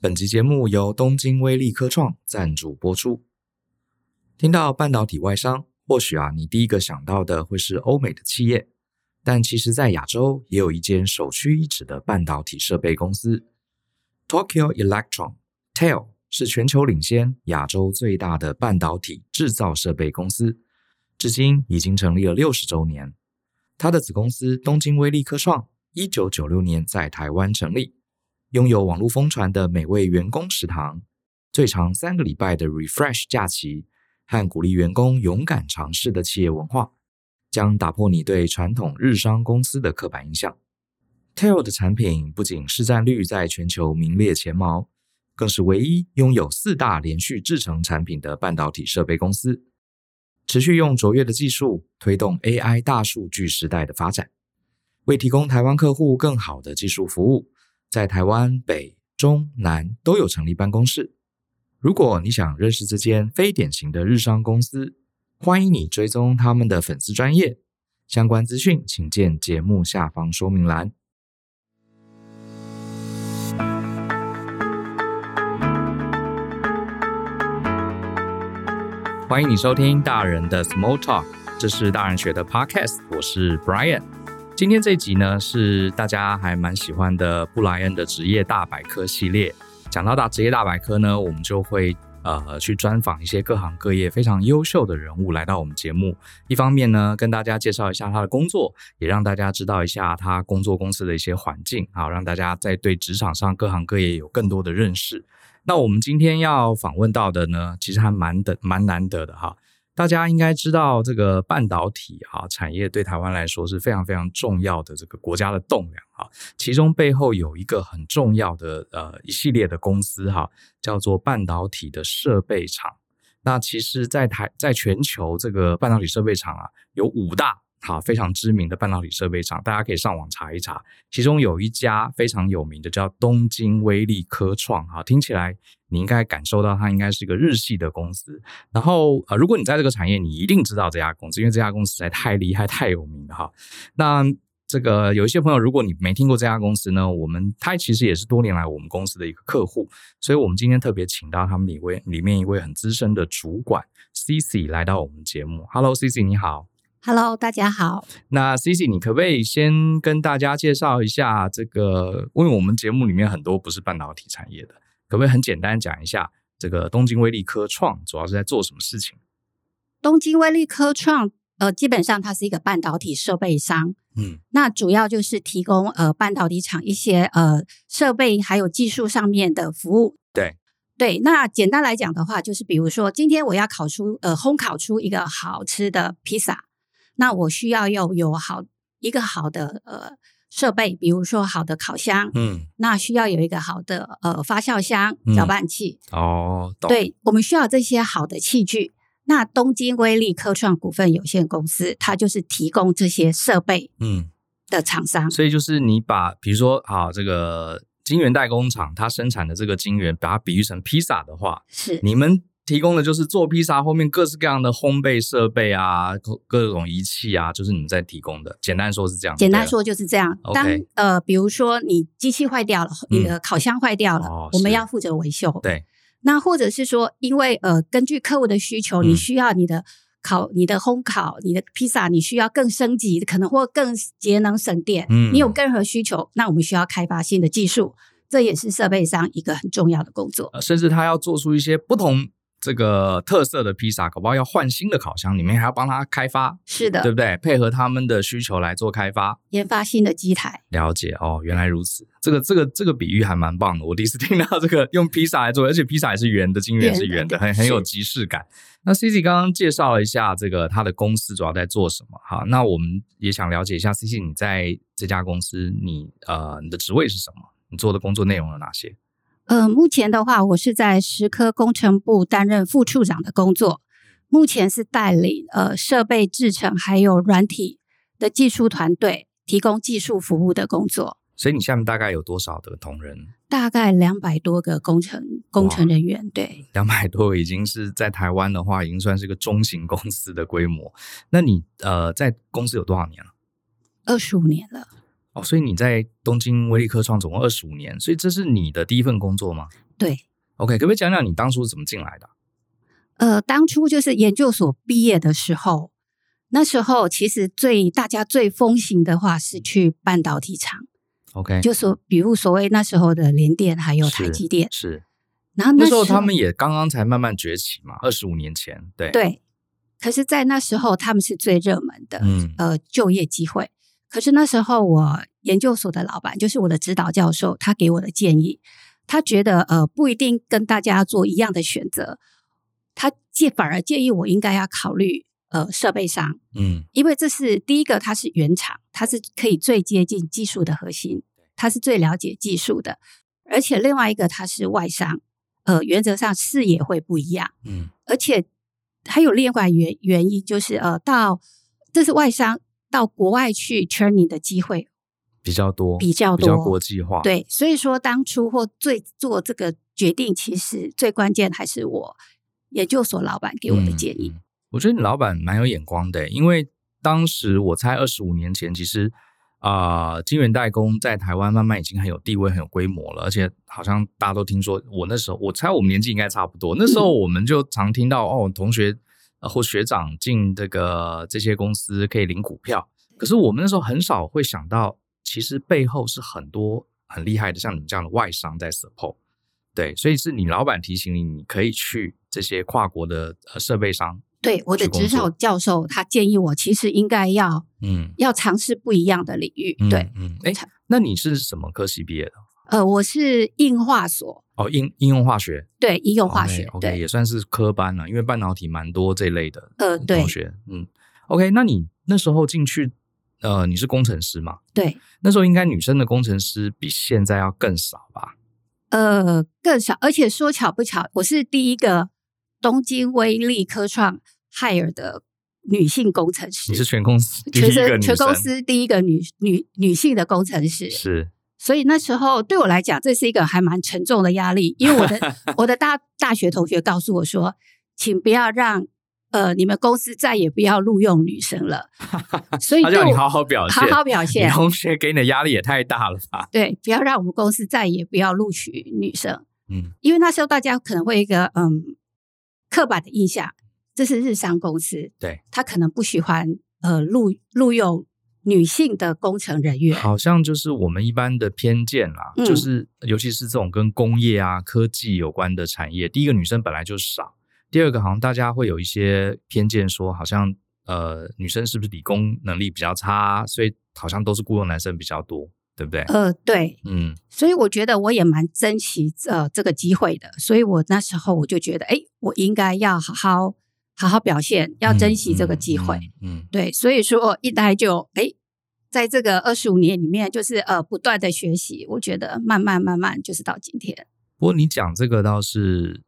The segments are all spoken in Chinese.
本集节目由东京威力科创赞助播出。听到半导体外商，或许啊，你第一个想到的会是欧美的企业，但其实，在亚洲也有一间首屈一指的半导体设备公司 ——Tokyo Electron（TEL） 是全球领先、亚洲最大的半导体制造设备公司，至今已经成立了六十周年。它的子公司东京威力科创，一九九六年在台湾成立。拥有网络疯传的美味员工食堂，最长三个礼拜的 Refresh 假期，和鼓励员工勇敢尝试的企业文化，将打破你对传统日商公司的刻板印象。TEL 的产品不仅市占率在全球名列前茅，更是唯一拥有四大连续制成产品的半导体设备公司，持续用卓越的技术推动 AI 大数据时代的发展，为提供台湾客户更好的技术服务。在台湾北、中、南都有成立办公室。如果你想认识这间非典型的日商公司，欢迎你追踪他们的粉丝专业。相关资讯请见节目下方说明栏。欢迎你收听大人的 Small Talk，这是大人学的 Podcast，我是 Brian。今天这集呢，是大家还蛮喜欢的布莱恩的职业大百科系列。讲到大职业大百科呢，我们就会呃去专访一些各行各业非常优秀的人物来到我们节目。一方面呢，跟大家介绍一下他的工作，也让大家知道一下他工作公司的一些环境，好让大家在对职场上各行各业有更多的认识。那我们今天要访问到的呢，其实还蛮的蛮难得的哈。大家应该知道，这个半导体啊产业对台湾来说是非常非常重要的这个国家的栋梁啊。其中背后有一个很重要的呃一系列的公司哈，叫做半导体的设备厂。那其实，在台在全球这个半导体设备厂啊，有五大。好，非常知名的半导体设备厂，大家可以上网查一查。其中有一家非常有名的，叫东京威力科创。哈，听起来你应该感受到它应该是一个日系的公司。然后，呃，如果你在这个产业，你一定知道这家公司，因为这家公司实在太厉害、太有名了哈。那这个有一些朋友，如果你没听过这家公司呢，我们它其实也是多年来我们公司的一个客户，所以我们今天特别请到他们里位里面一位很资深的主管 C C 来到我们节目。Hello，C C，你好。Hello，大家好。那 Cici，你可不可以先跟大家介绍一下这个？因为我们节目里面很多不是半导体产业的，可不可以很简单讲一下这个东京威力科创主要是在做什么事情？东京威力科创，呃，基本上它是一个半导体设备商，嗯，那主要就是提供呃半导体厂一些呃设备还有技术上面的服务。对对，那简单来讲的话，就是比如说今天我要烤出呃烘烤出一个好吃的披萨。那我需要要有好一个好的呃设备，比如说好的烤箱，嗯，那需要有一个好的呃发酵箱、搅拌器，嗯、哦，懂。对，我们需要这些好的器具。那东京威力科创股份有限公司，它就是提供这些设备，嗯，的厂商、嗯。所以就是你把，比如说，啊这个金源代工厂，它生产的这个金源，把它比喻成披萨的话，是你们。提供的就是做披萨后面各式各样的烘焙设备啊，各各种仪器啊，就是你们在提供的。简单说是这样。简单说就是这样。当呃，比如说你机器坏掉了，你的烤箱坏掉了，我们要负责维修。对。那或者是说，因为呃，根据客户的需求，你需要你的烤、嗯、你的烘烤、你的披萨，你需要更升级，可能或更节能省电。嗯。你有任何需求，那我们需要开发新的技术，这也是设备商一个很重要的工作。甚至他要做出一些不同。这个特色的披萨，搞不好要换新的烤箱，里面还要帮他开发，是的，对不对？配合他们的需求来做开发，研发新的机台。了解哦，原来如此。这个这个这个比喻还蛮棒的，我第一次听到这个用披萨来做，而且披萨也是圆的，晶圆是圆的，很很有即视感。那 Cici 刚刚介绍了一下这个他的公司主要在做什么，哈，那我们也想了解一下 Cici 你在这家公司，你呃你的职位是什么？你做的工作内容有哪些？呃，目前的话，我是在石科工程部担任副处长的工作，目前是带领呃设备制成还有软体的技术团队，提供技术服务的工作。所以你下面大概有多少的同仁？大概两百多个工程工程人员。对，两百多已经是在台湾的话，已经算是个中型公司的规模。那你呃在公司有多少年了？二十五年了。所以你在东京威力科创总共二十五年，所以这是你的第一份工作吗？对，OK，可不可以讲讲你当初怎么进来的？呃，当初就是研究所毕业的时候，那时候其实最大家最风行的话是去半导体厂，OK，就说比如所谓那时候的联电还有台积电是，是然后那时，那时候他们也刚刚才慢慢崛起嘛，二十五年前，对对，可是，在那时候他们是最热门的，嗯，呃，就业机会。可是那时候我研究所的老板就是我的指导教授，他给我的建议，他觉得呃不一定跟大家做一样的选择。他建反而建议我应该要考虑呃设备商，嗯，因为这是第一个，它是原厂，它是可以最接近技术的核心，它是最了解技术的，而且另外一个它是外商，呃，原则上视野会不一样，嗯，而且还有另外原原因就是呃到这是外商到国外去 training 的机会比较多，比较多，比较国际化，对，所以说当初或最做这个决定，其实最关键还是我。研究所老板给我的建议，嗯，我觉得你老板蛮有眼光的，因为当时我猜二十五年前，其实啊，呃，晶圆代工在台湾慢慢已经很有地位、很有规模了，而且好像大家都听说，我那时候我猜我们年纪应该差不多，那时候我们就常听到哦，同学或学长进这个这些公司可以领股票，可是我们那时候很少会想到，其实背后是很多很厉害的，像你们这样的外商在 support。对，所以是你老板提醒你，你可以去这些跨国的呃设备商。对，我的指导教授他建议我，其实应该要嗯，要尝试不一样的领域。嗯、对，嗯，哎，那你是什么科系毕业的？呃，我是应化所。哦，应应用化学。对，应用化学。OK，, okay 对，也算是科班了，因为半导体蛮多这类的。呃，对。同学，嗯，OK，那你那时候进去，呃，你是工程师嘛？对。那时候应该女生的工程师比现在要更少吧？呃，更少，而且说巧不巧，我是第一个东京威力科创 hire 的女性工程师。你是全公司第一个女，全公司第一个女女女性的工程师。是，所以那时候对我来讲，这是一个还蛮沉重的压力，因为我的 我的大大学同学告诉我说，请不要让。呃，你们公司再也不要录用女生了，所以他叫你好好表现，好好表现。同学给你的压力也太大了吧？对，不要让我们公司再也不要录取女生。嗯，因为那时候大家可能会一个嗯刻板的印象，这是日商公司，对，他可能不喜欢呃录录用女性的工程人员，好像就是我们一般的偏见啦，嗯、就是尤其是这种跟工业啊、科技有关的产业，第一个女生本来就少。第二个，好像大家会有一些偏见，说好像呃女生是不是理工能力比较差，所以好像都是雇佣男生比较多，对不对？呃，对，嗯，所以我觉得我也蛮珍惜呃这个机会的，所以我那时候我就觉得，哎，我应该要好好好好表现，要珍惜这个机会，嗯，嗯嗯对，所以说一待就哎，在这个二十五年里面，就是呃不断的学习，我觉得慢慢慢慢就是到今天。不过你讲这个倒是。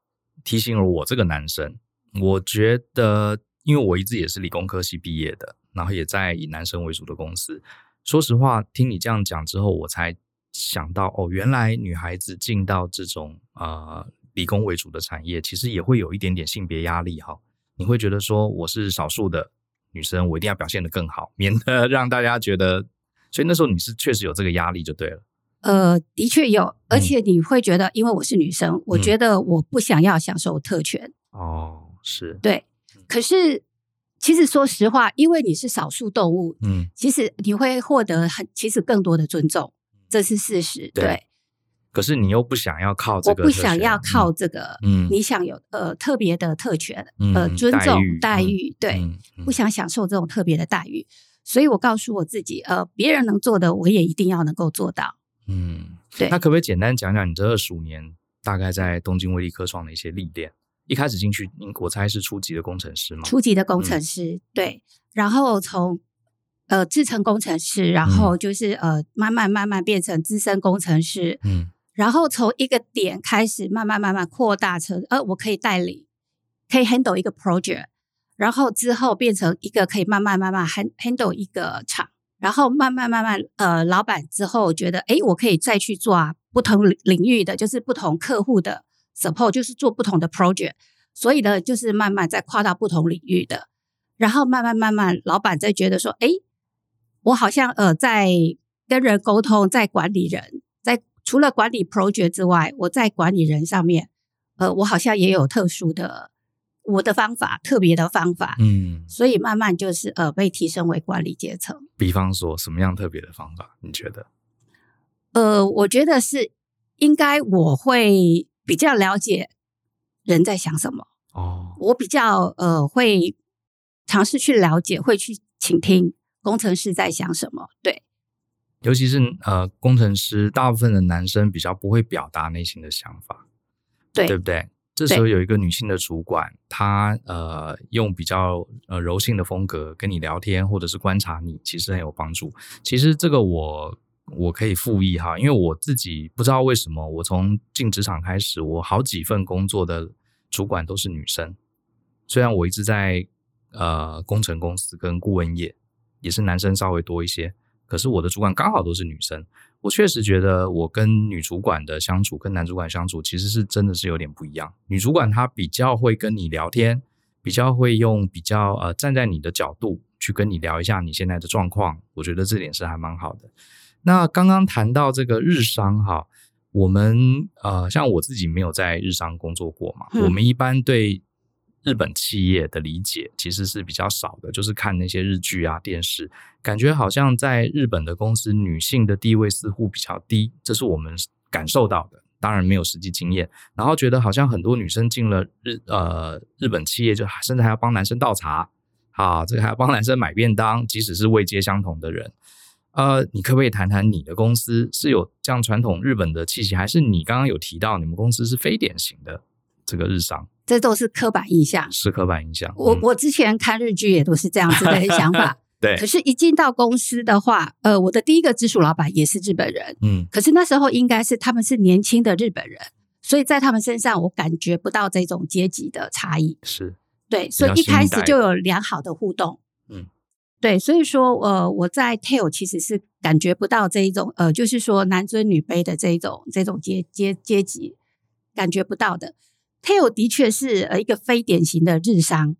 提醒了我这个男生，我觉得，因为我一直也是理工科系毕业的，然后也在以男生为主的公司。说实话，听你这样讲之后，我才想到，哦，原来女孩子进到这种呃理工为主的产业，其实也会有一点点性别压力哈。你会觉得说，我是少数的女生，我一定要表现得更好，免得让大家觉得。所以那时候你是确实有这个压力就对了。呃，的确有，而且你会觉得，因为我是女生，嗯、我觉得我不想要享受特权。哦，是，对。可是，其实说实话，因为你是少数动物，嗯，其实你会获得很，其实更多的尊重，这是事实。对。对，可是你又不想要靠这个，我不想要靠这个，嗯，你想有呃特别的特权，嗯、呃尊重待遇，对、不想享受这种特别的待遇，所以我告诉我自己，呃，别人能做的，我也一定要能够做到。嗯，对。那可不可以简单讲讲你这二十五年大概在东京威力科创的一些历练？一开始进去，我猜是初级的工程师嘛？初级的工程师，嗯、对。然后从呃制程工程师，然后就是、嗯、呃慢慢慢慢变成资深工程师，嗯。然后从一个点开始，慢慢慢慢扩大成呃我可以代理，可以 handle 一个 project，然后之后变成一个可以慢慢慢慢 handle 一个厂。然后慢慢慢慢，呃，老板之后觉得，诶，我可以再去做啊，不同领域的，就是不同客户的 support，就是做不同的 project。所以呢，就是慢慢再跨到不同领域的。然后慢慢慢慢，老板再觉得说，诶，我好像呃，在跟人沟通，在管理人，在除了管理 project 之外，我在管理人上面，呃，我好像也有特殊的我的方法，特别的方法，嗯，所以慢慢就是呃被提升为管理阶层。比方说什么样特别的方法？你觉得？呃，我觉得是应该我会比较了解人在想什么哦，我比较呃会尝试去了解，会去倾听工程师在想什么。对，尤其是呃工程师，大部分的男生比较不会表达内心的想法，对，对不对？这时候有一个女性的主管，她呃用比较呃柔性的风格跟你聊天，或者是观察你，其实很有帮助。其实这个我。我可以复议哈，因为我自己不知道为什么，我从进职场开始，我好几份工作的主管都是女生。虽然我一直在呃工程公司跟顾问业，也是男生稍微多一些，可是我的主管刚好都是女生。我确实觉得我跟女主管的相处跟男主管相处其实是真的是有点不一样。女主管她比较会跟你聊天，比较会用比较呃站在你的角度去跟你聊一下你现在的状况，我觉得这点是还蛮好的。那刚刚谈到这个日商哈，我们呃，像我自己没有在日商工作过嘛，嗯、我们一般对日本企业的理解其实是比较少的，就是看那些日剧啊、电视，感觉好像在日本的公司女性的地位似乎比较低，这是我们感受到的，当然没有实际经验。然后觉得好像很多女生进了日呃日本企业，就甚至还要帮男生倒茶，啊，这个还要帮男生买便当，即使是位阶相同的人。呃，你可不可以谈谈你的公司是有这样传统日本的气息，还是你刚刚有提到你们公司是非典型的这个日商？这都是刻板印象，是刻板印象。我、嗯、我之前看日剧也都是这样子的 想法，对。可是，一进到公司的话，呃，我的第一个直属老板也是日本人，嗯。可是那时候应该是他们是年轻的日本人，所以在他们身上我感觉不到这种阶级的差异，是对，所以一开始就有良好的互动，嗯。对，所以说，呃，我在 TEL 其实是感觉不到这一种，呃，就是说男尊女卑的这一种这种阶阶阶级感觉不到的。TEL 的确是呃一个非典型的日商，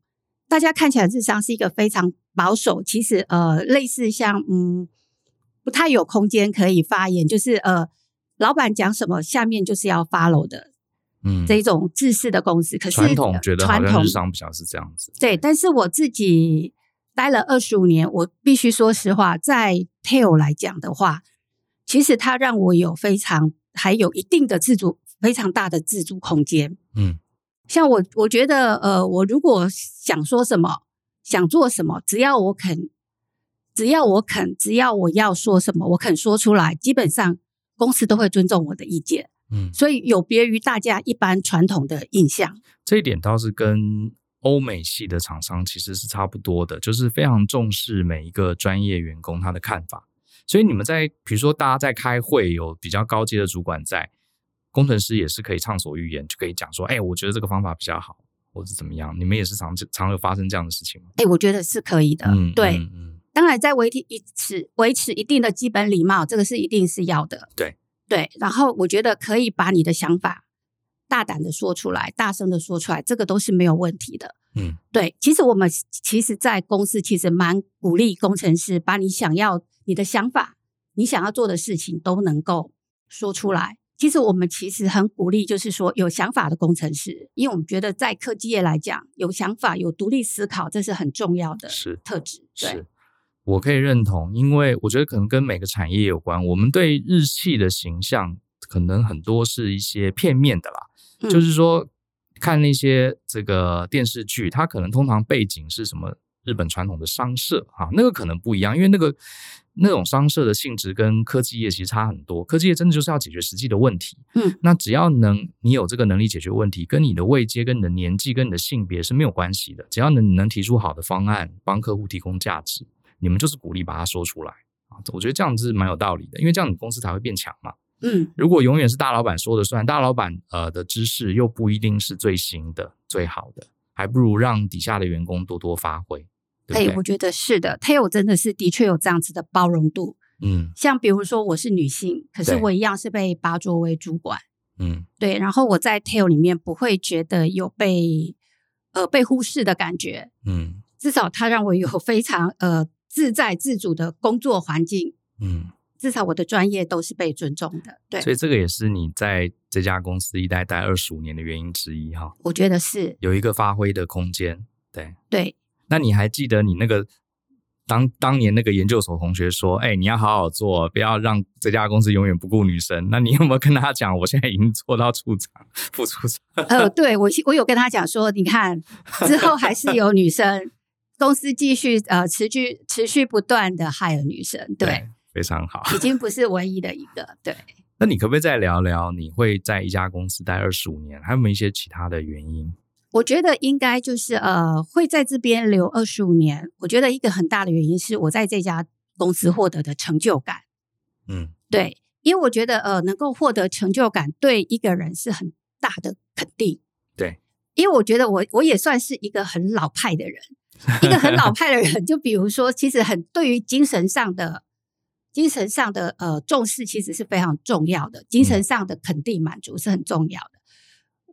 大家看起来日商是一个非常保守，其实呃类似像嗯不太有空间可以发言，就是呃老板讲什么下面就是要 follow 的，嗯，这一种制式的公司。可是传统觉得传统日商比较是这样子，对，但是我自己。待了二十五年，我必须说实话，在 Tail 来讲的话，其实它让我有非常还有一定的自主，非常大的自主空间。嗯，像我，我觉得，呃，我如果想说什么，想做什么，只要我肯，只要我肯，只要我要说什么，我肯说出来，基本上公司都会尊重我的意见。嗯，所以有别于大家一般传统的印象，这一点倒是跟。欧美系的厂商其实是差不多的，就是非常重视每一个专业员工他的看法。所以你们在比如说大家在开会，有比较高阶的主管在，工程师也是可以畅所欲言，就可以讲说：“哎，我觉得这个方法比较好，或者怎么样。”你们也是常常有发生这样的事情吗？哎，我觉得是可以的。嗯，对，嗯嗯、当然在维持维持一定的基本礼貌，这个是一定是要的。对对，然后我觉得可以把你的想法。大胆的说出来，大声的说出来，这个都是没有问题的。嗯，对。其实我们其实，在公司其实蛮鼓励工程师把你想要、你的想法、你想要做的事情都能够说出来。其实我们其实很鼓励，就是说有想法的工程师，因为我们觉得在科技业来讲，有想法、有独立思考，这是很重要的特质。是，我可以认同，因为我觉得可能跟每个产业有关。我们对日系的形象，可能很多是一些片面的啦。就是说，看那些这个电视剧，它可能通常背景是什么日本传统的商社啊，那个可能不一样，因为那个那种商社的性质跟科技业其实差很多。科技业真的就是要解决实际的问题，嗯，那只要能你有这个能力解决问题，跟你的位阶、跟你的年纪、跟你的性别是没有关系的。只要能能提出好的方案，帮客户提供价值，你们就是鼓励把它说出来啊。我觉得这样子是蛮有道理的，因为这样你公司才会变强嘛。嗯，如果永远是大老板说了算，大老板呃的知识又不一定是最新的、最好的，还不如让底下的员工多多发挥。对，我觉得是的，TEL 真的是的确有这样子的包容度。嗯，像比如说我是女性，可是我一样是被拔擢为主管。嗯，对，然后我在 TEL 里面不会觉得有被呃被忽视的感觉。嗯，至少它让我有 非常呃自在自主的工作环境。嗯。至少我的专业都是被尊重的。对，所以这个也是你在这家公司一待待二十五年的原因之一哈。我觉得是有一个发挥的空间。对对，那你还记得你那个？当当年那个研究所同学说：“哎、欸，你要好好做，不要让这家公司永远不顾女生。”那你有没有跟他讲？我现在已经做到处长、副处长。呃，对我，我有跟他讲说，你看 之后还是有女生，公司继续呃持续持续不断的 hire 女生，对，对，非常好，已经不是唯一的一个。对，那你可不可以再聊聊，你会在一家公司待二十五年，还有没有一些其他的原因？我觉得应该就是呃，会在这边留二十五年。我觉得一个很大的原因是我在这家公司获得的成就感。嗯，对，因为我觉得呃，能够获得成就感对一个人是很大的肯定。对，因为我觉得我我也算是一个很老派的人，一个很老派的人，就比如说，其实很对于精神上的精神上的呃重视，其实是非常重要的。精神上的肯定满足是很重要的。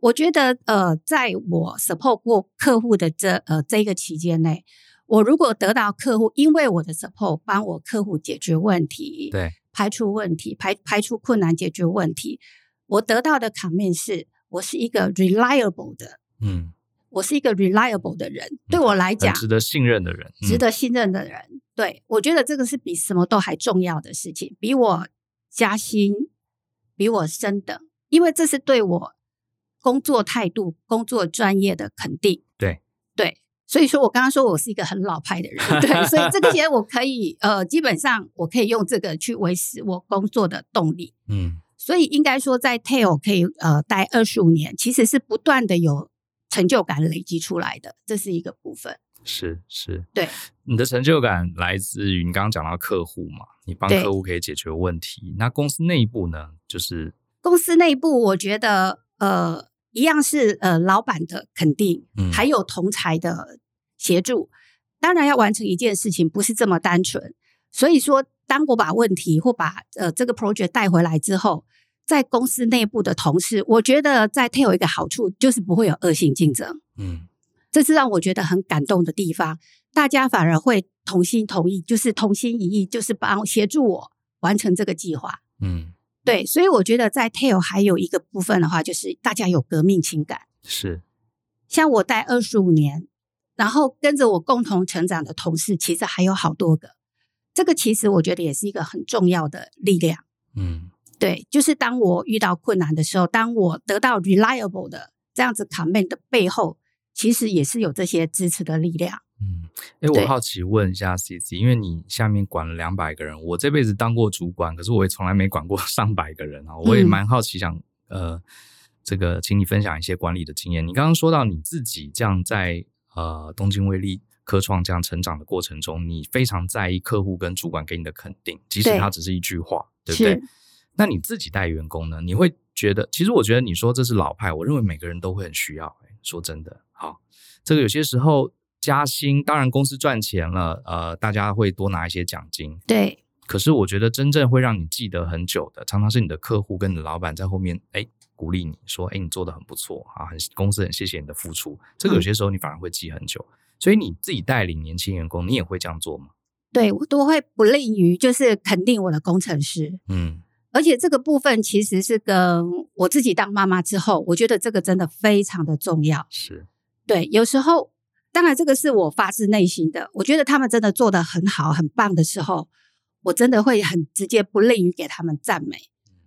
我觉得，呃，在我 support 过客户的这呃这个期间内，我如果得到客户因为我的 support 帮我客户解决问题，对，排除问题，排排除困难，解决问题，我得到的 comment 是我是一个 reliable 的，嗯，我是一个 reliable 的人，嗯、对我来讲，值得信任的人，值得信任的人，嗯、对，我觉得这个是比什么都还重要的事情，比我加薪，比我升等，因为这是对我。工作态度、工作专业的肯定，对。对，所以说我刚刚说我是一个很老派的人，对，所以这个钱我可以呃，基本上我可以用这个去维持我工作的动力，嗯，所以应该说在 Tail 可以呃待二十五年，其实是不断的有成就感累积出来的，这是一个部分，是是，对，你的成就感来自于你刚刚讲到客户嘛，你帮客户可以解决问题，那公司内部呢，就是公司内部，我觉得。呃，一样是呃，老板的肯定，嗯，还有同才的协助。当然，要完成一件事情不是这么单纯。所以说，当我把问题或把呃这个 project 带回来之后，在公司内部的同事，我觉得在 TEL 有一个好处，就是不会有恶性竞争。嗯，这是让我觉得很感动的地方。大家反而会同心同意，就是同心一意，就是帮协助我完成这个计划。嗯。对，所以我觉得在 TEL 还有一个部分的话，就是大家有革命情感。是，像我待二十五年，然后跟着我共同成长的同事，其实还有好多个。这个其实我觉得也是一个很重要的力量。嗯，对，就是当我遇到困难的时候，当我得到 reliable 的这样子 comment 的背后，其实也是有这些支持的力量。嗯，哎，我好奇问一下 CC，因为你下面管了两百个人，我这辈子当过主管，可是我也从来没管过 上百个人啊，我也蛮好奇想，想、嗯、呃，这个请你分享一些管理的经验。你刚刚说到你自己这样在呃东京威力科创这样成长的过程中，你非常在意客户跟主管给你的肯定，即使他只是一句话，对，对不对？那你自己带员工呢？你会觉得，其实我觉得你说这是老派，我认为每个人都会很需要。说真的，好，这个有些时候。加薪，当然公司赚钱了，呃，大家会多拿一些奖金。对。可是我觉得真正会让你记得很久的，常常是你的客户跟你的老板在后面，哎，鼓励你说，哎，你做得很不错啊，很公司很谢谢你的付出。这个有些时候你反而会记很久。嗯。所以你自己带领年轻员工，你也会这样做吗？对，我都会不吝于就是肯定我的工程师。嗯。而且这个部分其实是跟我自己当妈妈之后，我觉得这个真的非常的重要。是。对，有时候。当然，这个是我发自内心的。我觉得他们真的做得很好、很棒的时候，我真的会很直接、不吝于给他们赞美，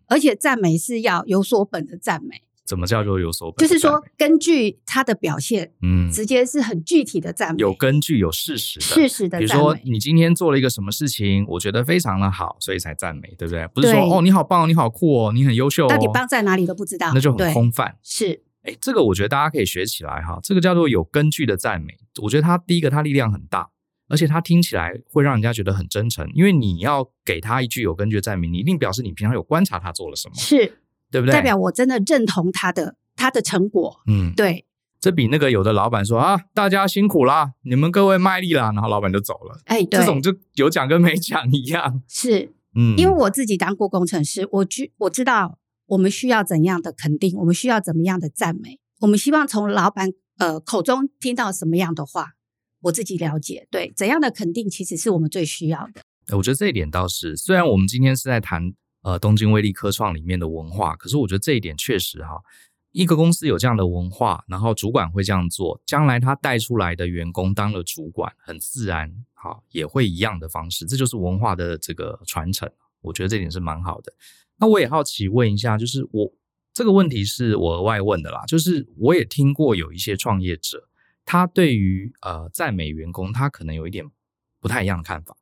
而且赞美是要有所本的赞美。怎么叫做有所本？就是说，根据他的表现，嗯，直接是很具体的赞美，有根据、有事实的、事实的。比如说，你今天做了一个什么事情，我觉得非常的好，所以才赞美，对不对？不是说哦，你好棒，你好酷哦，你很优秀哦，到底棒在哪里都不知道，那就很空泛。是。哎，这个我觉得大家可以学起来哈。这个叫做有根据的赞美，我觉得它第一个它力量很大，而且它听起来会让人家觉得很真诚。因为你要给他一句有根据的赞美，你一定表示你平常有观察他做了什么，是对不对？代表我真的认同他的他的成果。嗯，对。这比那个有的老板说啊，大家辛苦啦，你们各位卖力啦，然后老板就走了。哎，对，这种就有奖跟没奖一样。是，嗯，因为我自己当过工程师，我知我知道我们需要怎样的肯定，我们需要怎么样的赞美。我们希望从老板呃口中听到什么样的话，我自己了解。对，怎样的肯定其实是我们最需要的。我觉得这一点倒是，虽然我们今天是在谈呃东京威力科创里面的文化，可是我觉得这一点确实哈，一个公司有这样的文化，然后主管会这样做，将来他带出来的员工当了主管，很自然哈也会一样的方式，这就是文化的这个传承。我觉得这点是蛮好的。那我也好奇问一下，就是我这个问题是我额外问的啦，就是我也听过有一些创业者，他对于呃赞美员工，他可能有一点不太一样的看法。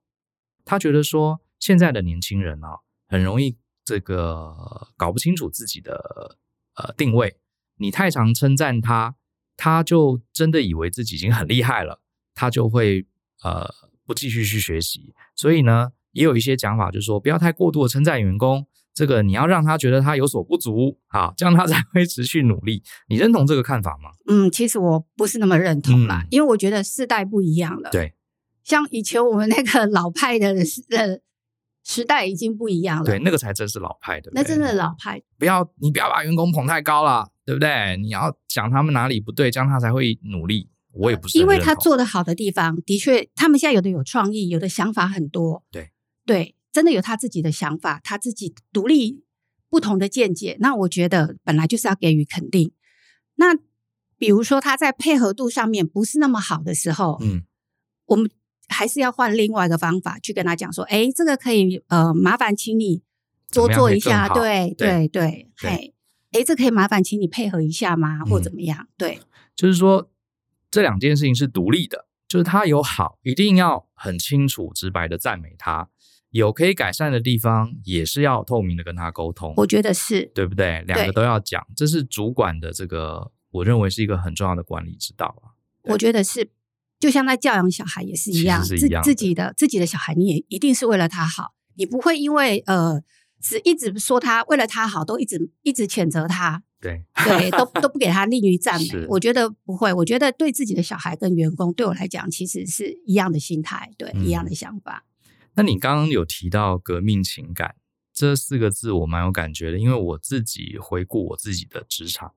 他觉得说，现在的年轻人啊，很容易这个搞不清楚自己的呃定位。你太常称赞他，他就真的以为自己已经很厉害了，他就会呃不继续去学习。所以呢，也有一些讲法，就是说不要太过度的称赞员工，这个你要让他觉得他有所不足啊，这样他才会持续努力。你认同这个看法吗？嗯，其实我不是那么认同啦，嗯、因为我觉得世代不一样了。对。像以前我们那个老派的呃时代已经不一样了，对，那个才真是老派的，那真的老派。不要你不要把员工捧太高了，对不对？你要讲他们哪里不对，这样他才会努力。我也不是，因为他做的好的地方，的确，他们现在有的有创意，有的想法很多，对对，真的有他自己的想法，他自己独立不同的见解。那我觉得本来就是要给予肯定。那比如说他在配合度上面不是那么好的时候，嗯，我们。还是要换另外一个方法去跟他讲说，哎，这个可以，呃，麻烦请你多做一下，对对对，嘿，哎，这可以麻烦请你配合一下吗？或怎么样？对，就是说这两件事情是独立的，就是他有好，一定要很清楚、直白的赞美他；有可以改善的地方，也是要透明的跟他沟通。我觉得是对不对？两个都要讲，这是主管的这个，我认为是一个很重要的管理之道啊。我觉得是。就像在教养小孩也是一样，自自己的自己的小孩，你也一定是为了他好，你不会因为呃，只一直说他为了他好，都一直一直谴责他，对对，都都不给他利于赞 美。我觉得不会，我觉得对自己的小孩跟员工，对我来讲，其实是一样的心态，对，嗯、一样的想法。那你刚刚有提到革命情感这四个字，我蛮有感觉的，因为我自己回顾我自己的职场，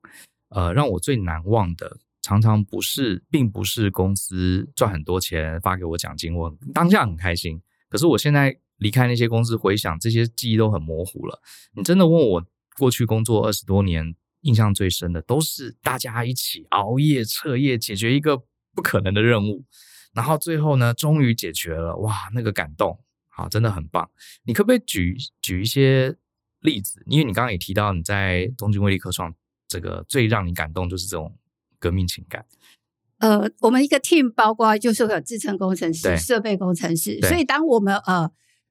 呃，让我最难忘的。常常不是，并不是公司赚很多钱发给我奖金，我当下很开心。可是我现在离开那些公司，回想这些记忆都很模糊了。你真的问我过去工作二十多年，印象最深的都是大家一起熬夜彻夜解决一个不可能的任务，然后最后呢，终于解决了，哇，那个感动，好，真的很棒。你可不可以举举一些例子？因为你刚刚也提到你在东京威力科创，这个最让你感动就是这种。革命情感，呃，我们一个 team 包括就是会有制程工程师、设备工程师，所以当我们呃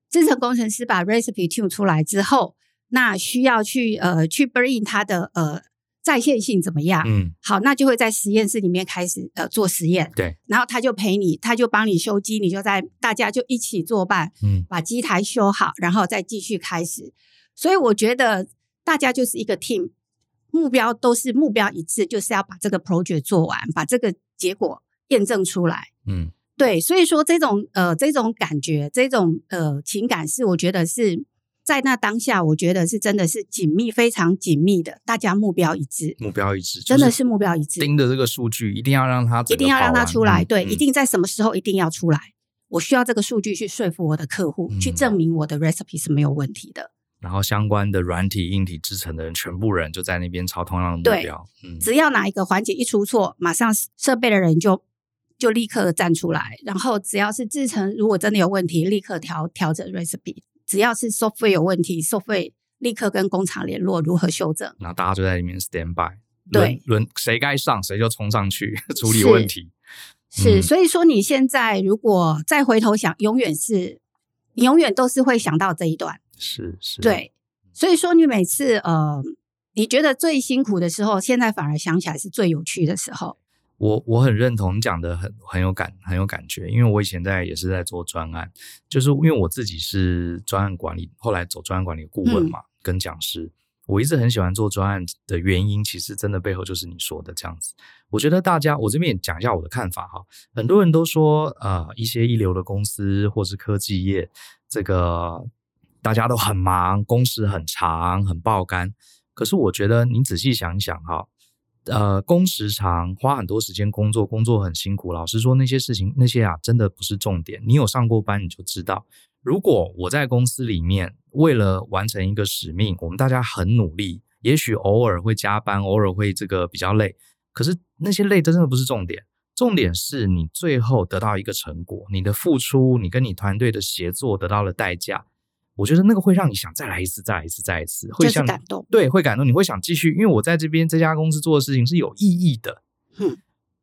制程工程师把 recipe tune 出来之后，那需要去呃去 bring 它的呃再现性怎么样？嗯，好，那就会在实验室里面开始呃做实验，对，然后他就陪你，他就帮你修机，你就在大家就一起作伴，嗯，把机台修好，然后再继续开始。所以我觉得大家就是一个 team。目标都是目标一致，就是要把这个 project 做完，把这个结果验证出来。嗯，对，所以说这种呃这种感觉，这种呃情感是我觉得是在那当下，我觉得是真的是紧密，非常紧密的，大家目标一致，目标一致，真的是目标一致。盯着这个数据，一定要让它，一定要让它出来，嗯、对，嗯、一定在什么时候一定要出来。我需要这个数据去说服我的客户，嗯、去证明我的 recipe 是没有问题的。然后相关的软体、硬体制成的人，全部人就在那边朝同样的目标。嗯，只要哪一个环节一出错，马上设备的人就就立刻站出来。然后只要是制成，如果真的有问题，立刻调调整 recipe。只要是 software 有问题，software 立刻跟工厂联络如何修正。然后大家就在里面 stand by，对，轮谁该上谁就冲上去处理问题。是，所以说你现在如果再回头想，永远是你永远都是会想到这一段。是是，是对，所以说你每次呃，你觉得最辛苦的时候，现在反而想起来是最有趣的时候。我我很认同你讲的，很很有感，很有感觉。因为我以前在也是在做专案，就是因为我自己是专案管理，后来走专案管理顾问嘛，嗯、跟讲师。我一直很喜欢做专案的原因，其实真的背后就是你说的这样子。我觉得大家，我这边也讲一下我的看法哈。很多人都说，呃，一些一流的公司或是科技业，这个。大家都很忙，工时很长，很爆肝。可是我觉得你仔细想一想哈，呃，工时长，花很多时间工作，工作很辛苦。老实说，那些事情那些啊，真的不是重点。你有上过班，你就知道，如果我在公司里面为了完成一个使命，我们大家很努力，也许偶尔会加班，偶尔会这个比较累，可是那些累真的不是重点，重点是你最后得到一个成果，你的付出，你跟你团队的协作得到了代价。我觉得那个会让你想再来一次，再来一次，再来一次，会像感动，对，会感动，你会想继续，因为我在这边这家公司做的事情是有意义的。嗯，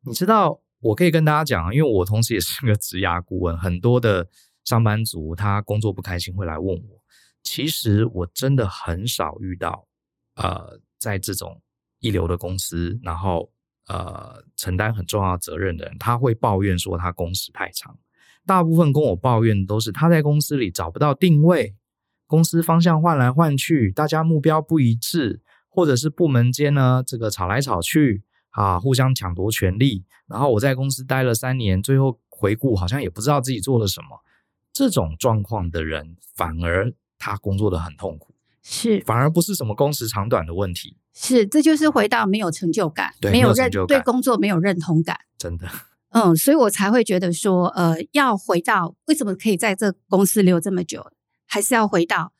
你知道，我可以跟大家讲，因为我同时也是个职涯顾问，很多的上班族他工作不开心会来问我。其实我真的很少遇到，呃，在这种一流的公司，然后呃承担很重要责任的人，他会抱怨说他工时太长。大部分跟我抱怨的都是他在公司里找不到定位。公司方向换来换去，大家目标不一致，或者是部门间呢，这个吵来吵去啊，互相抢夺权利。然后我在公司待了三年，最后回顾好像也不知道自己做了什么。这种状况的人，反而他工作的很痛苦，是反而不是什么工时长短的问题。是，这就是回到没有成就感，对，没有认，对工作没有认同感，真的。嗯，所以我才会觉得说，呃，要回到为什么可以在这公司留这么久。还是要回到，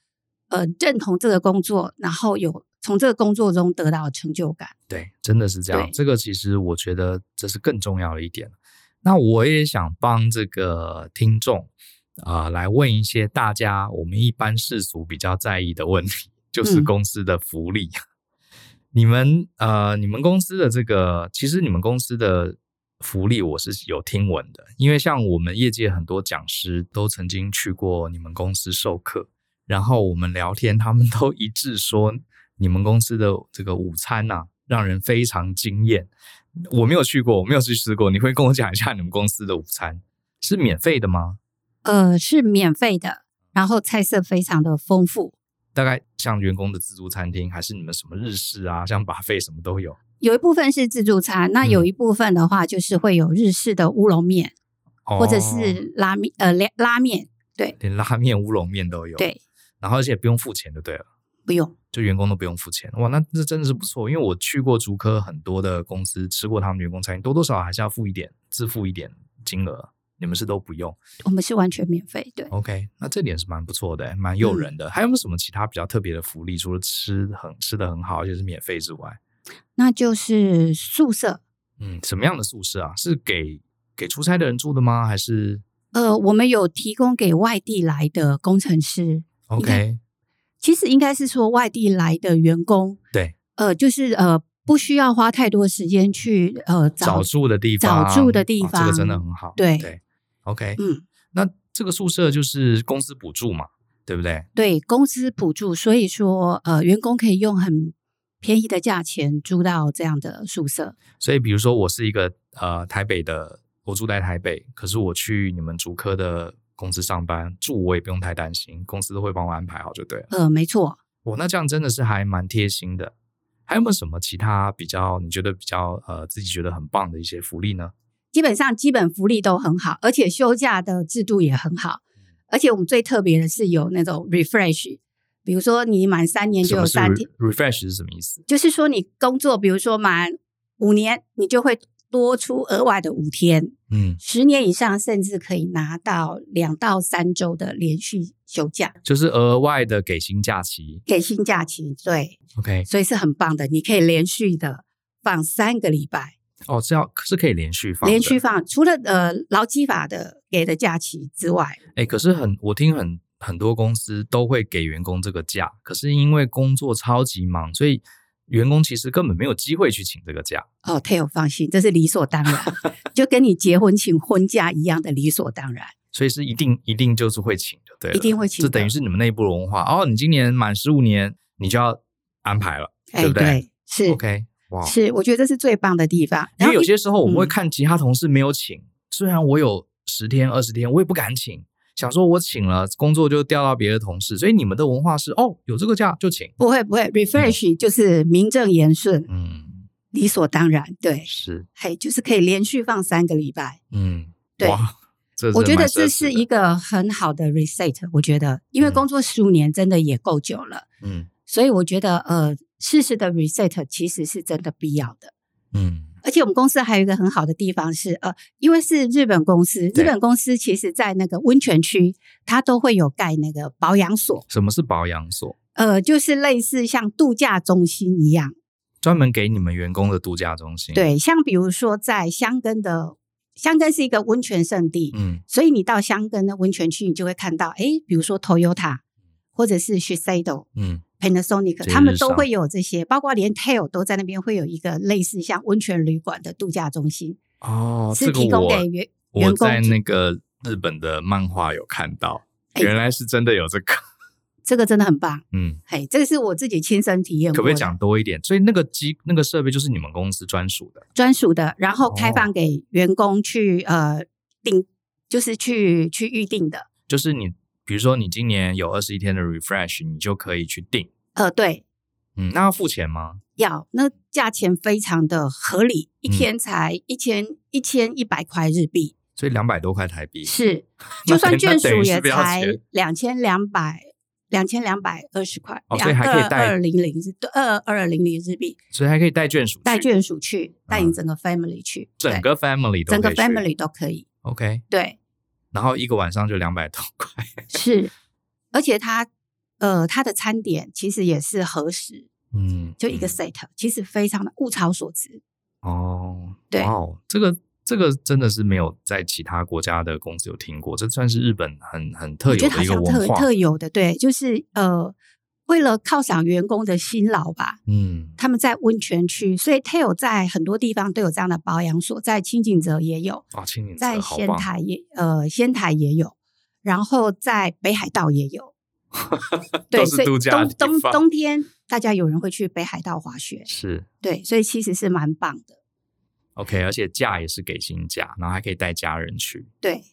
呃，认同这个工作，然后有从这个工作中得到成就感。对，真的是这样。这个其实我觉得这是更重要的一点。那我也想帮这个听众啊、呃，来问一些大家我们一般世俗比较在意的问题，就是公司的福利。嗯、你们呃，你们公司的这个，其实你们公司的福利我是有听闻的，因为像我们业界很多讲师都曾经去过你们公司授课，然后我们聊天，他们都一致说你们公司的这个午餐呐、啊，让人非常惊艳。我没有去过，我没有去吃过，你会跟我讲一下你们公司的午餐是免费的吗？呃，是免费的，然后菜色非常的丰富。大概像员工的自助餐厅，还是你们什么日式啊，像 buffet 什么都有。有一部分是自助餐，那有一部分的话就是会有日式的乌龙面，嗯、或者是拉面，呃，拉面，对，连拉面、乌龙面都有。对，然后而且不用付钱就对了，不用，就员工都不用付钱。哇，那这真的是不错，因为我去过竹科很多的公司，吃过他们员工餐，多多少少还是要付一点，自付一点金额。你们是都不用，我们是完全免费。对，OK，那这点是蛮不错的，蛮诱人的。嗯、还有没有什么其他比较特别的福利？除了吃很吃的很好，而且是免费之外？那就是宿舍，嗯，什么样的宿舍啊？是给给出差的人住的吗？还是？呃，我们有提供给外地来的工程师。OK，其实应该是说外地来的员工，对，呃，就是呃，不需要花太多时间去呃找，找住的地方，找住的地方，哦，这个真的很好。对对，OK，嗯，那这个宿舍就是公司补助嘛，对不对？对，公司补助，所以说呃，员工可以用很。便宜的价钱租到这样的宿舍，所以比如说我是一个呃台北的，我住在台北，可是我去你们竹科的公司上班住，我也不用太担心，公司都会帮我安排好就对了。呃，没错。哦，那这样真的是还蛮贴心的。还有没有什么其他比较你觉得比较呃自己觉得很棒的一些福利呢？基本上基本福利都很好，而且休假的制度也很好，而且我们最特别的是有那种 refresh。比如说，你满三年就有三天。refresh 是什么意思？就是说，你工作，比如说满五年，你就会多出额外的五天。嗯，十年以上，甚至可以拿到两到三周的连续休假，就是额外的给薪假期。给薪假期，对，OK，所以是很棒的。你可以连续的放三个礼拜。哦，这样是可以连续放，连续放，除了呃劳基法的给的假期之外。哎，可是很，我听很。很多公司都会给员工这个假，可是因为工作超级忙，所以员工其实根本没有机会去请这个假。哦，Theo 放心，这是理所当然，就跟你结婚请婚假一样的理所当然。所以是一定一定就是会请的，对，一定会请。这等于是你们内部的文化哦。你今年满十五年，你就要安排了，哎、对不对？对，是 OK，哇，是，我觉得这是最棒的地方。因为有些时候我们会看其他同事没有请，嗯、虽然我有十天二十天，我也不敢请。想说，我请了工作就调到别的同事，所以你们的文化是哦，有这个假就请，不会不会，refresh、嗯、就是名正言顺，嗯，理所当然，对，是，嘿，就是可以连续放三个礼拜，嗯，对，哇，我觉得这是一个很好的 reset，我觉得，因为工作十五年真的也够久了，嗯，所以我觉得呃，适时的 reset 其实是真的必要的，嗯。而且我们公司还有一个很好的地方是，呃，因为是日本公司，日本公司其实在那个温泉区，它都会有盖那个保养所。什么是保养所？呃，就是类似像度假中心一样，专门给你们员工的度假中心。对，像比如说在香根的，香根是一个温泉胜地，嗯，所以你到香根的温泉区，你就会看到，哎，比如说 Toyota 或者是 Shiseido，嗯。Panasonic，他们都会有这些，包括连 TEL 都在那边会有一个类似像温泉旅馆的度假中心哦，是提供给员员工。我在那个日本的漫画有看到，原来是真的有这个，这个真的很棒。嗯，嘿，这个是我自己亲身体验。可不可以讲多一点？所以那个机那个设备就是你们公司专属的，专属的，然后开放给员工去呃订，就是去去预定的，就是你。比如说，你今年有二十一天的 refresh，你就可以去订。呃，对，嗯，那要付钱吗？要，那价钱非常的合理，一天才一千一千一百块日币，所以两百多块台币。是，就算眷属也才两千两百两千两百二十块，哦，所以还可以带二零零日二二零零日币，所以还可以带眷属带眷属去，带你整个 family 去，整个 family 整个 family 都可以。OK，对。然后一个晚上就两百多块，是，而且它，呃，它的餐点其实也是合食，嗯，就一个 set，嗯，其实非常的物超所值。哦，对，哦，这个这个真的是没有在其他国家的公司有听过，这算是日本很很特有的一个文化，特特有的，对，就是呃。为了犒赏员工的辛劳吧，嗯，他们在温泉区，所以 TEL 在很多地方都有这样的保养所，在清景泽也有，啊，清景泽在仙台也呃仙台也有，然后在北海道也有，对，所以冬冬冬天大家有人会去北海道滑雪，是。对，所以其实是蛮棒的。OK，而且假也是给薪假，然后还可以带家人去，对，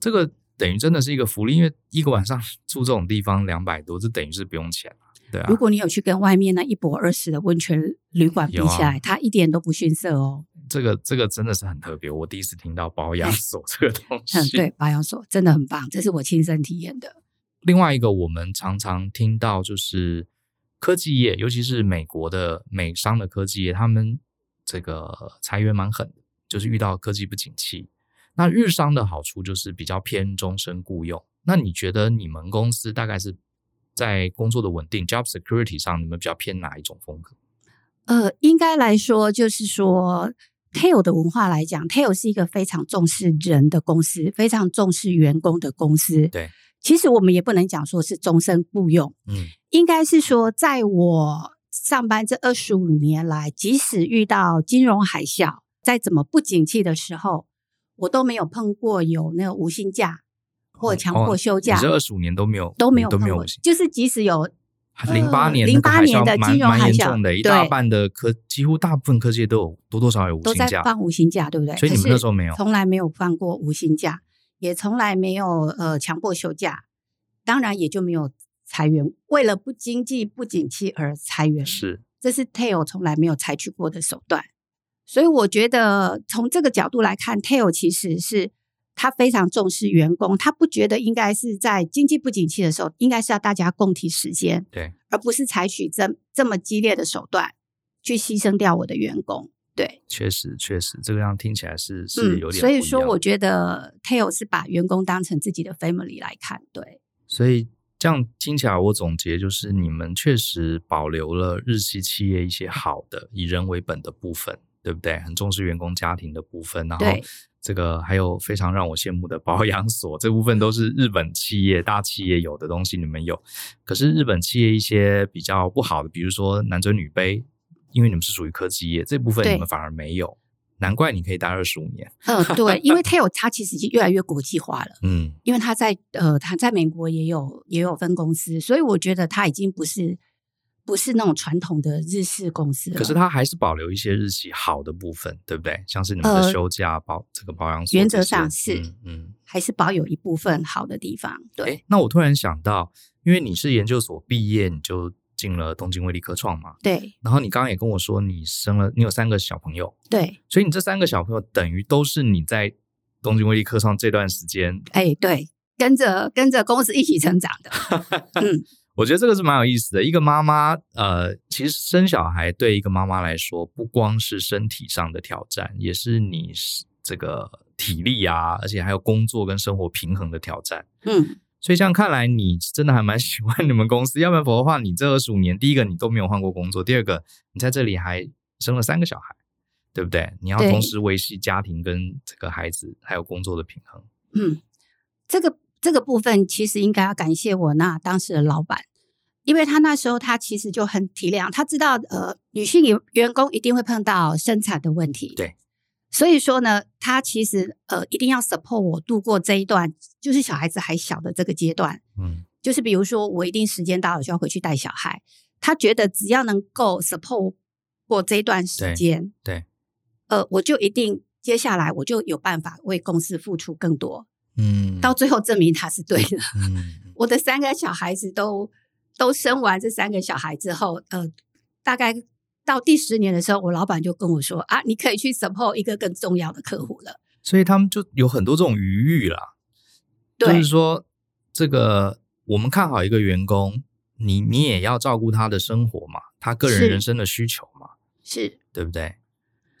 这个。等于真的是一个福利，因为一个晚上 住这种地方两百多，这等于是不用钱，对啊。如果你有去跟外面那一泊二十的温泉旅馆比起来，啊、它一点都不逊色哦。这个这个真的是很特别，我第一次听到保养所这个东西。嗯，对，保养所真的很棒，这是我亲身体验的。另外一个我们常常听到就是科技业，尤其是美国的美商的科技业，他们这个裁员蛮狠的，就是遇到科技不景气。那日商的好处就是比较偏终身雇佣。那你觉得你们公司大概是在工作的稳定 （job security） 上，你们比较偏哪一种风格？呃，应该来说，就是说 TEL 的文化来讲，TEL 是一个非常重视人的公司，非常重视员工的公司。对，其实我们也不能讲说是终身雇佣，嗯，应该是说，在我上班这二十五年来，即使遇到金融海啸，在怎么不景气的时候。我都没有碰过有那个无薪假或强迫休假，这二十五年都没有都没有都没有，就是即使有零八年零八年的金融海啸，的一大半的科几乎大部分科技都有多多少少有无薪假，都在放无薪假，对不对？所以你们那时候没有，从来没有放过无薪假，也从来没有呃强迫休假，当然也就没有裁员，为了不经济不景气而裁员，是这是 TEL 从来没有采取过的手段。所以我觉得从这个角度来看，TEL 其实是他非常重视员工，他不觉得应该是在经济不景气的时候，应该是要大家共体时间，对，而不是采取这这么激烈的手段去牺牲掉我的员工。对，确实确实，这个样听起来是是有点、嗯。所以说，我觉得 TEL 是把员工当成自己的 family 来看，对。所以这样听起来，我总结就是，你们确实保留了日系企业一些好的以人为本的部分。对不对？很重视员工家庭的部分，然后这个还有非常让我羡慕的保养所，这部分都是日本企业大企业有的东西，你们有。可是日本企业一些比较不好的，比如说男尊女卑，因为你们是属于科技业，这部分你们反而没有。难怪你可以待二十五年。嗯，对，因为 TEL 它其实已经越来越国际化了。嗯，因为它在呃，它在美国也有也有分公司，所以我觉得它已经不是。不是那种传统的日式公司，可是它还是保留一些日系好的部分，对不对？像是你们的休假保、呃、这个保养，原则上是，嗯，嗯，还是保有一部分好的地方。对，那我突然想到，因为你是研究所毕业，你就进了东京威力科创嘛，对。然后你刚刚也跟我说，你生了，你有三个小朋友，对。所以你这三个小朋友等于都是你在东京威力科创这段时间，哎，对，跟着跟着公司一起成长的，嗯。我觉得这个是蛮有意思的。一个妈妈，呃，其实生小孩对一个妈妈来说，不光是身体上的挑战，也是你这个体力啊，而且还有工作跟生活平衡的挑战。嗯，所以这样看来，你真的还蛮喜欢你们公司。要不然否则的话，你这二十五年，第一个你都没有换过工作，第二个你在这里还生了三个小孩，对不对？你要同时维系家庭跟这个孩子还有工作的平衡。嗯，这个。这个部分其实应该要感谢我那当时的老板，因为他那时候他其实就很体谅，他知道呃女性员员工一定会碰到生产的问题，对，所以说呢，他其实呃一定要 support 我度过这一段，就是小孩子还小的这个阶段，嗯，就是比如说我一定时间到了就要回去带小孩，他觉得只要能够 support 过这一段时间，对，对，呃，我就一定接下来我就有办法为公司付出更多。嗯，到最后证明他是对的。嗯，我的三个小孩子都都生完这三个小孩之后，呃，大概到第十年的时候，我老板就跟我说啊，你可以去 support 一个更重要的客户了。所以他们就有很多这种余裕啦。对，就是说，这个我们看好一个员工，你你也要照顾他的生活嘛，他个人人生的需求嘛，是，对不对？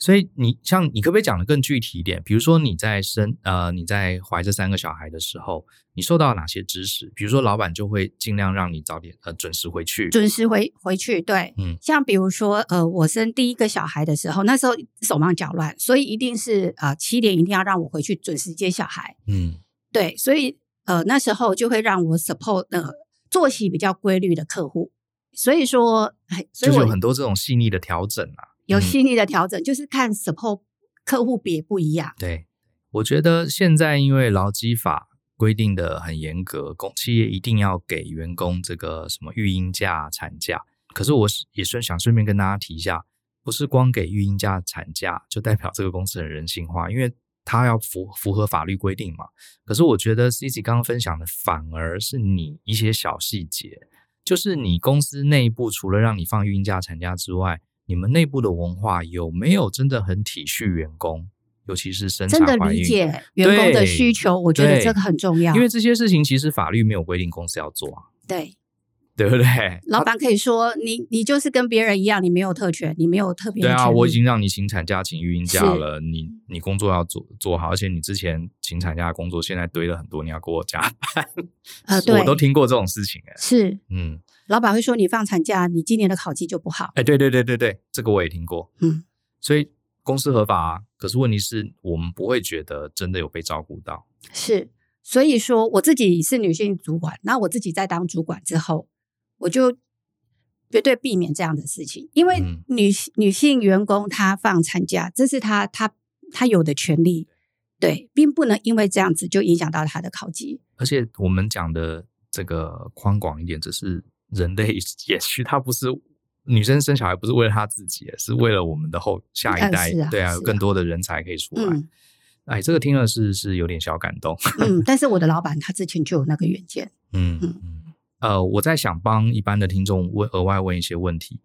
所以你像你可不可以讲得更具体一点？比如说你在生呃你在怀这三个小孩的时候，你受到哪些支持？比如说老板就会尽量让你早点呃准时回去，准时回回去。对，嗯，像比如说呃我生第一个小孩的时候，那时候手忙脚乱，所以一定是呃七点一定要让我回去准时接小孩。嗯，对，所以呃那时候就会让我 support 呃作息比较规律的客户。所以说，所以就是有很多这种细腻的调整啊。有细腻的调整，嗯，就是看 support 客户别不一样。对，我觉得现在因为劳基法规定的很严格，公企业一定要给员工这个什么育婴假、产假。可是我也是想顺便跟大家提一下，不是光给育婴假、产假就代表这个公司很人性化，因为它要符符合法律规定嘛。可是我觉得 Cici 刚刚分享的反而是你一些小细节，就是你公司内部除了让你放育婴假、产假之外，你们内部的文化有没有真的很体恤员工，尤其是生产、真的理解员工的需求？我觉得这个很重要，因为这些事情其实法律没有规定公司要做啊。对，对不对？老板可以说你你就是跟别人一样，你没有特权，你没有特别。对啊，我已经让你请产假、请育婴假了，你你工作要做做好，而且你之前请产假的工作现在堆了很多，你要给我加班。呃，对，我都听过这种事情哎。是，嗯。老板会说：“你放产假，你今年的考绩就不好。”哎，对对对对对，这个我也听过。嗯，所以公司合法啊，可是问题是我们不会觉得真的有被照顾到。是，所以说我自己是女性主管，那我自己在当主管之后，我就绝对避免这样的事情，因为女、嗯、女性员工她放产假，这是她她她有的权利，对，并不能因为这样子就影响到她的考绩。而且我们讲的这个宽广一点，只是。人类 也许他不是女生生小孩，不是为了他自己，是为了我们的后下一代。啊对啊，啊，有更多的人才可以出来。嗯、哎，这个听了是是有点小感动。嗯，但是我的老板他之前就有那个远见。嗯嗯呃，我在想帮一般的听众问额外问一些问题。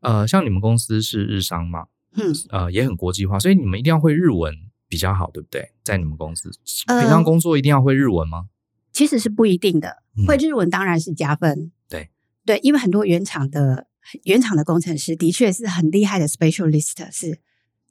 呃，像你们公司是日商嘛？嗯，呃，也很国际化，所以你们一定要会日文比较好，对不对？在你们公司平常工作一定要会日文吗？呃、其实是不一定的，会日文当然是加分。嗯、对。因为很多原厂的原厂的工程师的确是很厉害的 specialist，是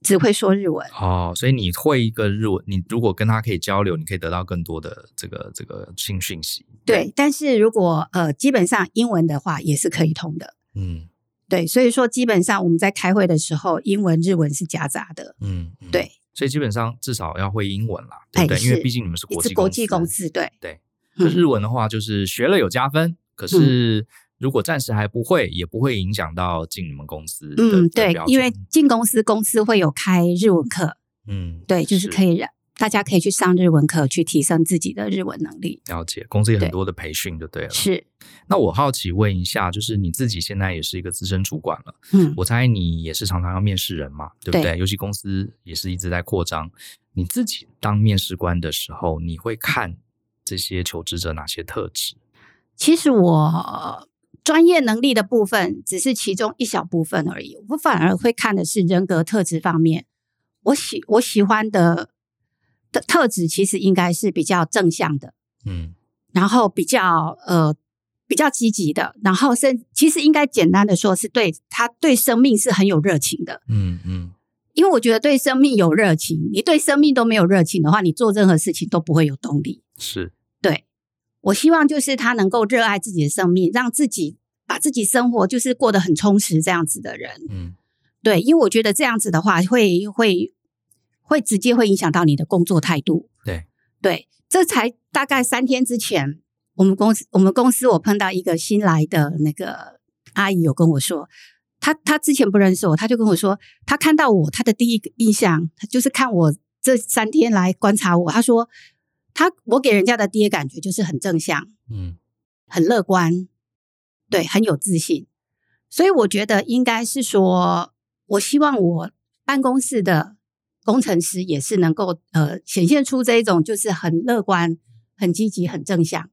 只会说日文。哦，所以你会一个日文，你如果跟他可以交流，你可以得到更多的这个这个新讯息。对，对，但是如果呃基本上英文的话也是可以通的。嗯，对，所以说基本上我们在开会的时候，英文日文是夹杂的。嗯，嗯对，所以基本上至少要会英文啦，对不对？因为毕竟你们是国际国际公司，对对。日文的话，就是学了有加分，嗯、可是。如果暂时还不会，也不会影响到进你们公司。嗯，对，因为进公司，公司会有开日文课。嗯，对，就是可以让大家可以去上日文课，去提升自己的日文能力。了解，公司有很多的培训就对了。是。那我好奇问一下，就是你自己现在也是一个资深主管了，嗯，我猜你也是常常要面试人嘛，对不对？对。尤其公司也是一直在扩张，你自己当面试官的时候，你会看这些求职者哪些特质？其实我。专业能力的部分只是其中一小部分而已，我反而会看的是人格特质方面。我喜我喜欢的的特质其实应该是比较正向的，嗯，然后比较呃比较积极的，然后甚其实应该简单的说，是对他对生命是很有热情的。嗯嗯，因为我觉得对生命有热情，你对生命都没有热情的话，你做任何事情都不会有动力。是，对，我希望就是他能够热爱自己的生命，让自己把自己生活就是过得很充实这样子的人。嗯，对，因为我觉得这样子的话会会会直接会影响到你的工作态度。对对，这才大概三天之前。我们公司，我们公司，我碰到一个新来的那个阿姨，有跟我说，她她之前不认识我，她就跟我说，她看到我，她的第一个印象，就是看我这三天来观察我，她说，她我给人家的第一感觉就是很正向，嗯，很乐观，对，很有自信，所以我觉得应该是说，我希望我办公室的工程师也是能够呃显现出这一种就是很乐观、很积极、很正向。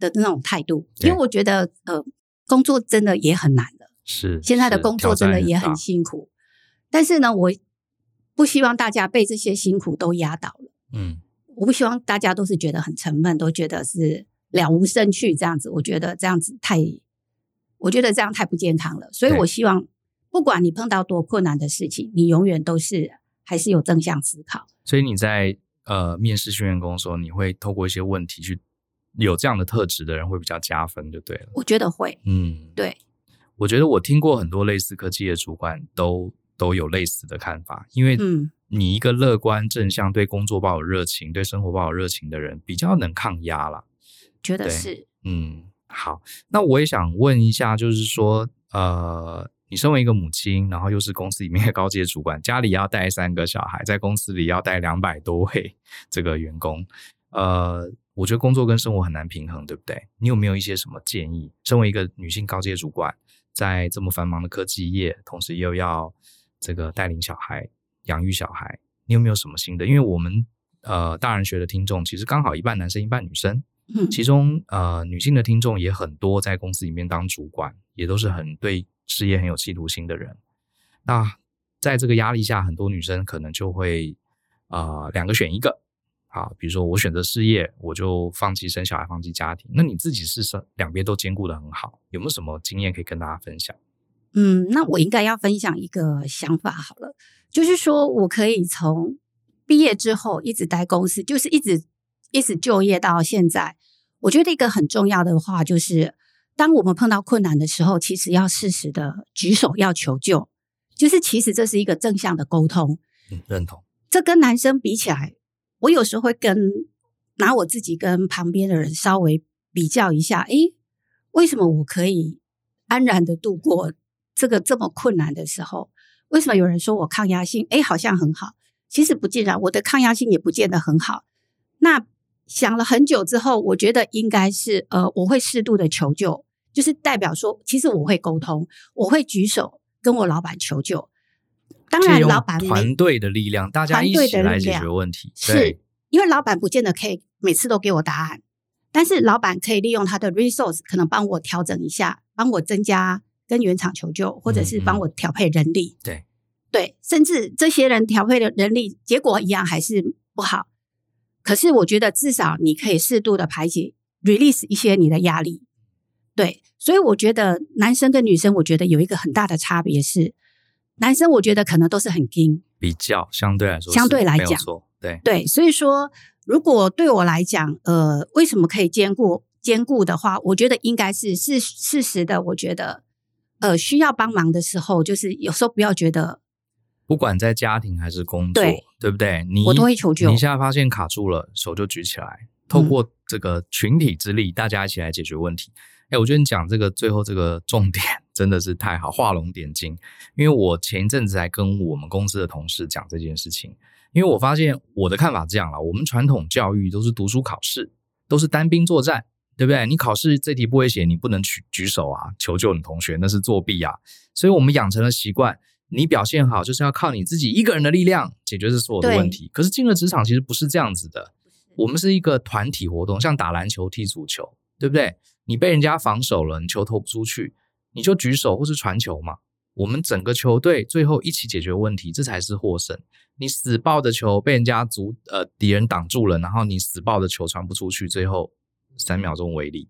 的那种态度，因为我觉得呃，工作真的也很难的，是现在的工作真的也很辛苦，但是呢，我不希望大家被这些辛苦都压倒了，嗯，我不希望大家都是觉得很沉闷，都觉得是了无生趣这样子，我觉得这样子太，我觉得这样太不健康了，所以我希望不管你碰到多困难的事情，你永远都是还是有正向思考。所以你在呃面试训练工的时候，你会透过一些问题去。有这样的特质的人会比较加分，就对了。我觉得会，嗯，对。我觉得我听过很多类似科技的主管都都有类似的看法，因为你一个乐观正向、对工作抱有热情、对生活抱有热情的人，比较能抗压啦。觉得是，嗯，好。那我也想问一下，就是说，呃，你身为一个母亲，然后又是公司里面的高阶主管，家里要带三个小孩，在公司里要带两百多位这个员工，呃。我觉得工作跟生活很难平衡，对不对？你有没有一些什么建议？身为一个女性高阶主管，在这么繁忙的科技业，同时又要这个带领小孩、养育小孩，你有没有什么心得？因为我们呃大人学的听众其实刚好一半男生一半女生，嗯，其中呃女性的听众也很多，在公司里面当主管，也都是很对事业很有企图心的人。那在这个压力下，很多女生可能就会呃两个选一个。啊，比如说我选择事业，我就放弃生小孩，放弃家庭。那你自己是生两边都兼顾的很好，有没有什么经验可以跟大家分享？嗯，那我应该要分享一个想法好了，就是说我可以从毕业之后一直待公司，就是一直一直就业到现在。我觉得一个很重要的话，就是当我们碰到困难的时候，其实要适时的举手要求救，就是其实这是一个正向的沟通。嗯，认同。这跟男生比起来。我有时候会跟拿我自己跟旁边的人稍微比较一下，诶，为什么我可以安然的度过这个这么困难的时候？为什么有人说我抗压性，哎，好像很好？其实不尽然，我的抗压性也不见得很好。那想了很久之后，我觉得应该是，呃，我会适度的求救，就是代表说，其实我会沟通，我会举手跟我老板求救。当然，老板团队的力量，大家一起来解决问题。是因为老板不见得可以每次都给我答案，但是老板可以利用他的 resource，可能帮我调整一下，帮我增加跟原厂求救，或者是帮我调配人力。嗯嗯对对，甚至这些人调配的人力结果一样还是不好。可是我觉得至少你可以适度的排解，release 一些你的压力。对，所以我觉得男生跟女生，我觉得有一个很大的差别是。男生我觉得可能都是很硬，比较相对来说，相对来讲，对对，所以说如果对我来讲，呃，为什么可以兼顾兼顾的话，我觉得应该是事事实的。我觉得，呃，需要帮忙的时候，就是有时候不要觉得，不管在家庭还是工作，对，对不对？你我都会求救。你现在发现卡住了，手就举起来，透过这个群体之力，嗯、大家一起来解决问题。哎，我觉得你讲这个最后这个重点真的是太好，画龙点睛。因为我前一阵子还跟我们公司的同事讲这件事情，因为我发现我的看法是这样了，我们传统教育都是读书考试，都是单兵作战，对不对？你考试这题不会写，你不能举举手啊，求救你同学，那是作弊啊。所以我们养成了习惯，你表现好就是要靠你自己一个人的力量解决这所有的问题。可是进了职场其实不是这样子的，我们是一个团体活动，像打篮球、踢足球，对不对？你被人家防守了，你球投不出去，你就举手或是传球嘛。我们整个球队最后一起解决问题，这才是获胜。你死抱着球被人家阻呃敌人挡住了，然后你死抱着球传不出去，最后三秒钟为例，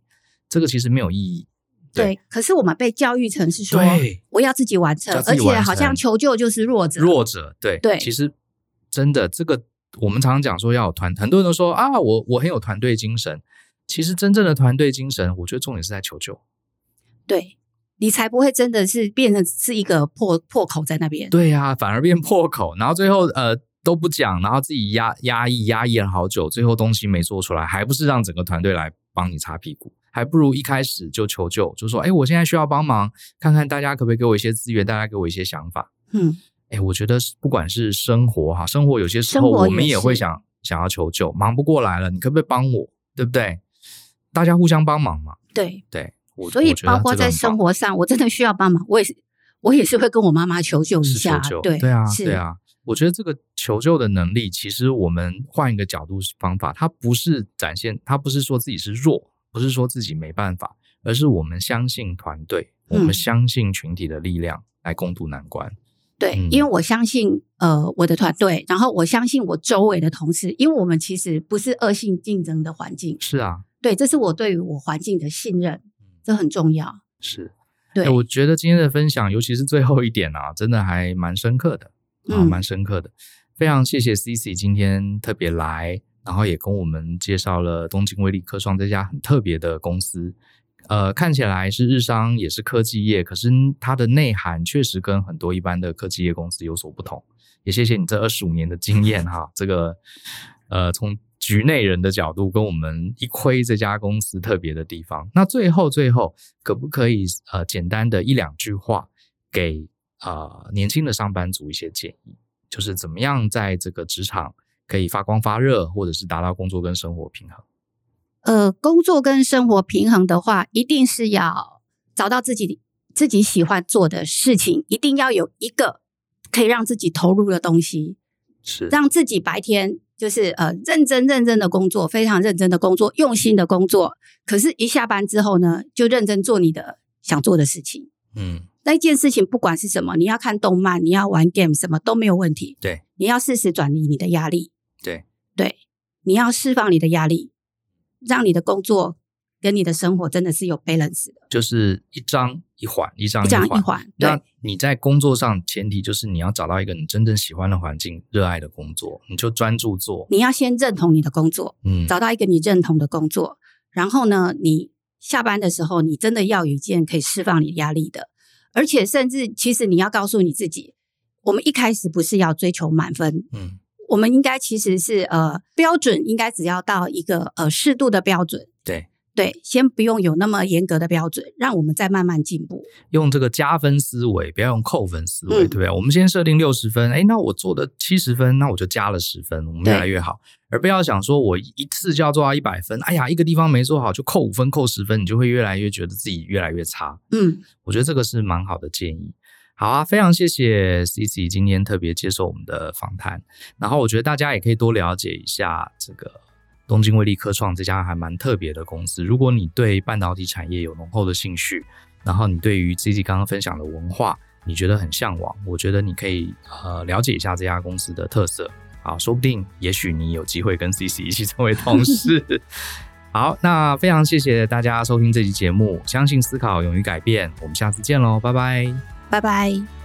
这个其实没有意义。对，对可是我们被教育成是说，我要自己完成，而且好像求救就是弱者。弱者，对对，其实真的这个，我们常常讲说要有团，很多人都说啊，我我很有团队精神。其实真正的团队精神，我觉得重点是在求救。对，你才不会真的是变成是一个破破口在那边。对呀、啊，反而变破口，然后最后呃都不讲，然后自己压压抑压抑了好久，最后东西没做出来，还不是让整个团队来帮你擦屁股？还不如一开始就求救，就说：“哎，我现在需要帮忙，看看大家可不可以给我一些资源，大家给我一些想法。”嗯，哎，我觉得不管是生活哈，生活有些时候我们也会想想要求救，忙不过来了，你可不可以帮我？对不对？大家互相帮忙嘛。对对，所以包括在生活上，我真的需要帮忙，我也是，我也是会跟我妈妈求救一下。求救对对啊，对啊。我觉得这个求救的能力，其实我们换一个角度方法，它不是展现，它不是说自己是弱，不是说自己没办法，而是我们相信团队，我们相信群体的力量来共度难关。对，嗯、因为我相信呃我的团队，然后我相信我周围的同事，因为我们其实不是恶性竞争的环境。是啊。对，这是我对于我环境的信任，这很重要。是，对，欸，我觉得今天的分享，尤其是最后一点啊，真的还蛮深刻的啊，蛮深刻的。非常谢谢 CC 今天特别来，然后也跟我们介绍了东京威力科创这家很特别的公司。呃，看起来是日商，也是科技业，可是它的内涵确实跟很多一般的科技业公司有所不同。也谢谢你这二十五年的经验哈，这个呃从。局内人的角度跟我们一窥这家公司特别的地方。那最后最后，可不可以呃简单的一两句话给啊、呃、年轻的上班族一些建议，就是怎么样在这个职场可以发光发热，或者是达到工作跟生活平衡？呃，工作跟生活平衡的话，一定是要找到自己自己喜欢做的事情，一定要有一个可以让自己投入的东西，是让自己白天。就是呃，认真认真的工作，非常认真的工作，用心的工作。可是，一下班之后呢，就认真做你的想做的事情。嗯，那一件事情不管是什么，你要看动漫，你要玩 game，什么都没有问题。对，你要适时转移你的压力。对，对，你要释放你的压力，让你的工作跟你的生活真的是有 balance 的。就是一张。一环一张一张一环，那你在工作上，前提就是你要找到一个你真正喜欢的环境，热爱的工作，你就专注做。你要先认同你的工作，嗯，找到一个你认同的工作，然后呢，你下班的时候，你真的要有一件可以释放你压力的，而且甚至其实你要告诉你自己，我们一开始不是要追求满分，嗯，我们应该其实是呃标准应该只要到一个呃适度的标准，对。先不用有那么严格的标准，让我们再慢慢进步。用这个加分思维，不要用扣分思维，嗯、对不对？我们先设定六十分，哎，那我做的七十分，那我就加了十分，我们越来越好。而不要想说我一次就要做到一百分，哎呀，一个地方没做好就扣五分、扣十分，你就会越来越觉得自己越来越差。嗯，我觉得这个是蛮好的建议。好啊，非常谢谢 CC 今天特别接受我们的访谈，然后我觉得大家也可以多了解一下这个。东京威力科创这家还蛮特别的公司，如果你对半导体产业有浓厚的兴趣，然后你对于 CC 刚刚分享的文化你觉得很向往，我觉得你可以呃了解一下这家公司的特色，好，说不定也许你有机会跟 CC 一起成为同事。好，那非常谢谢大家收听这期节目，相信思考，勇于改变，我们下次见喽，拜拜，拜拜。